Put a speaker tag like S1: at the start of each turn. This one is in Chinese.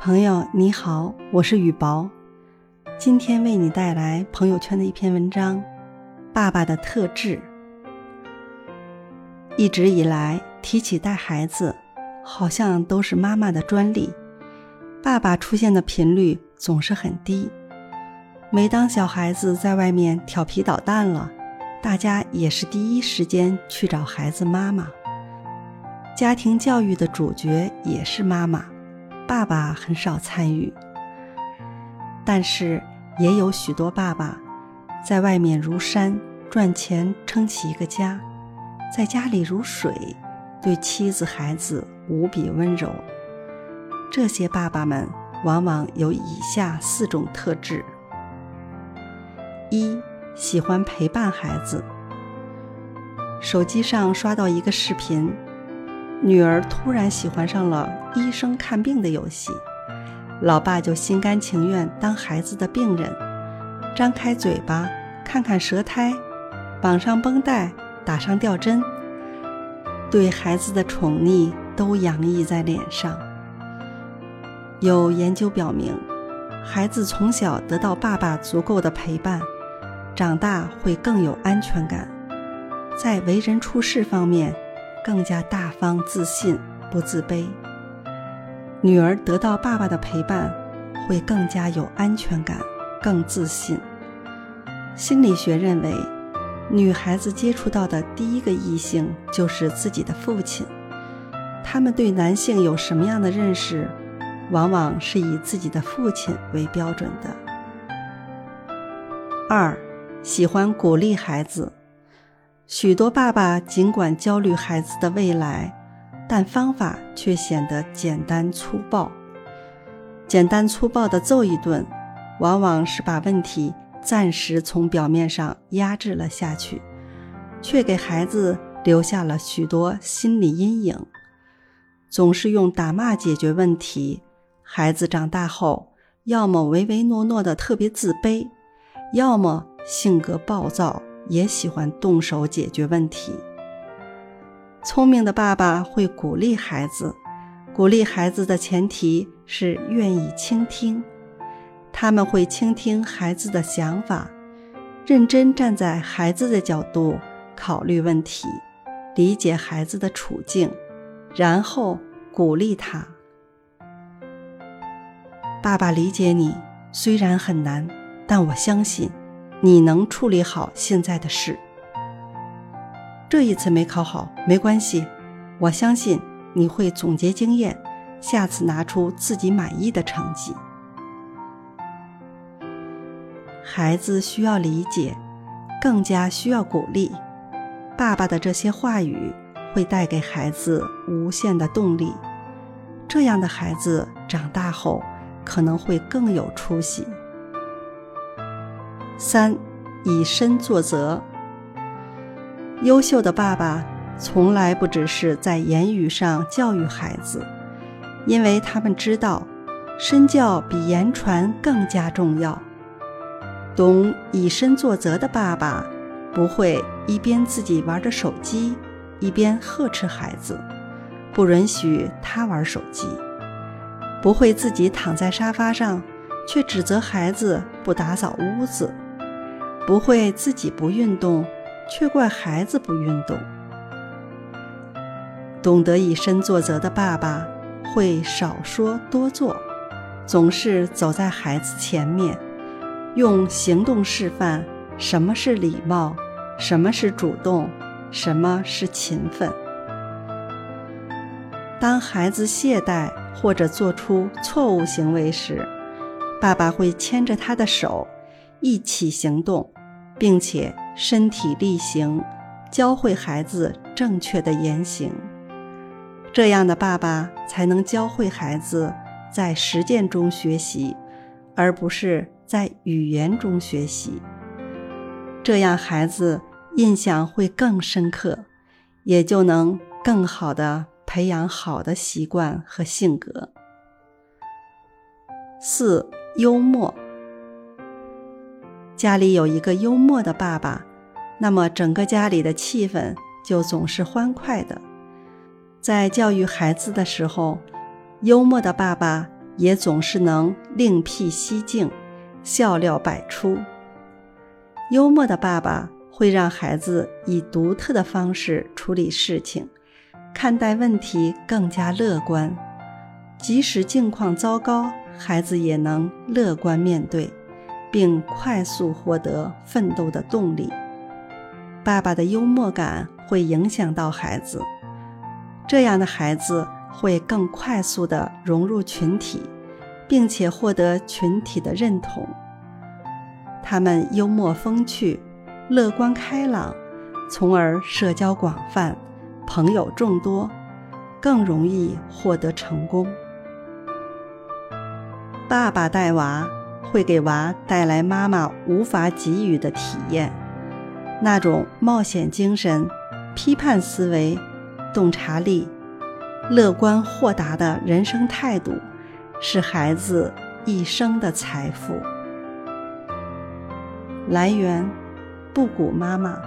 S1: 朋友你好，我是雨薄，今天为你带来朋友圈的一篇文章：爸爸的特质。一直以来提起带孩子，好像都是妈妈的专利，爸爸出现的频率总是很低。每当小孩子在外面调皮捣蛋了，大家也是第一时间去找孩子妈妈。家庭教育的主角也是妈妈，爸爸很少参与。但是也有许多爸爸，在外面如山赚钱撑起一个家，在家里如水，对妻子孩子无比温柔。这些爸爸们往往有以下四种特质：一、喜欢陪伴孩子。手机上刷到一个视频。女儿突然喜欢上了医生看病的游戏，老爸就心甘情愿当孩子的病人，张开嘴巴看看舌苔，绑上绷带，打上吊针，对孩子的宠溺都洋溢在脸上。有研究表明，孩子从小得到爸爸足够的陪伴，长大会更有安全感，在为人处事方面。更加大方、自信，不自卑。女儿得到爸爸的陪伴，会更加有安全感，更自信。心理学认为，女孩子接触到的第一个异性就是自己的父亲。他们对男性有什么样的认识，往往是以自己的父亲为标准的。二，喜欢鼓励孩子。许多爸爸尽管焦虑孩子的未来，但方法却显得简单粗暴。简单粗暴的揍一顿，往往是把问题暂时从表面上压制了下去，却给孩子留下了许多心理阴影。总是用打骂解决问题，孩子长大后，要么唯唯诺诺的特别自卑，要么性格暴躁。也喜欢动手解决问题。聪明的爸爸会鼓励孩子，鼓励孩子的前提是愿意倾听。他们会倾听孩子的想法，认真站在孩子的角度考虑问题，理解孩子的处境，然后鼓励他。爸爸理解你，虽然很难，但我相信。你能处理好现在的事。这一次没考好没关系，我相信你会总结经验，下次拿出自己满意的成绩。孩子需要理解，更加需要鼓励。爸爸的这些话语会带给孩子无限的动力，这样的孩子长大后可能会更有出息。三，以身作则。优秀的爸爸从来不只是在言语上教育孩子，因为他们知道，身教比言传更加重要。懂以身作则的爸爸，不会一边自己玩着手机，一边呵斥孩子，不允许他玩手机；不会自己躺在沙发上，却指责孩子不打扫屋子。不会自己不运动，却怪孩子不运动。懂得以身作则的爸爸会少说多做，总是走在孩子前面，用行动示范什么是礼貌，什么是主动，什么是勤奋。当孩子懈怠或者做出错误行为时，爸爸会牵着他的手，一起行动。并且身体力行，教会孩子正确的言行，这样的爸爸才能教会孩子在实践中学习，而不是在语言中学习。这样孩子印象会更深刻，也就能更好的培养好的习惯和性格。四、幽默。家里有一个幽默的爸爸，那么整个家里的气氛就总是欢快的。在教育孩子的时候，幽默的爸爸也总是能另辟蹊径，笑料百出。幽默的爸爸会让孩子以独特的方式处理事情，看待问题更加乐观。即使境况糟糕，孩子也能乐观面对，并快速获得奋斗的动力。爸爸的幽默感会影响到孩子，这样的孩子会更快速地融入群体，并且获得群体的认同。他们幽默风趣、乐观开朗，从而社交广泛，朋友众多，更容易获得成功。爸爸带娃会给娃带来妈妈无法给予的体验，那种冒险精神、批判思维、洞察力、乐观豁达的人生态度，是孩子一生的财富。来源：布谷妈妈。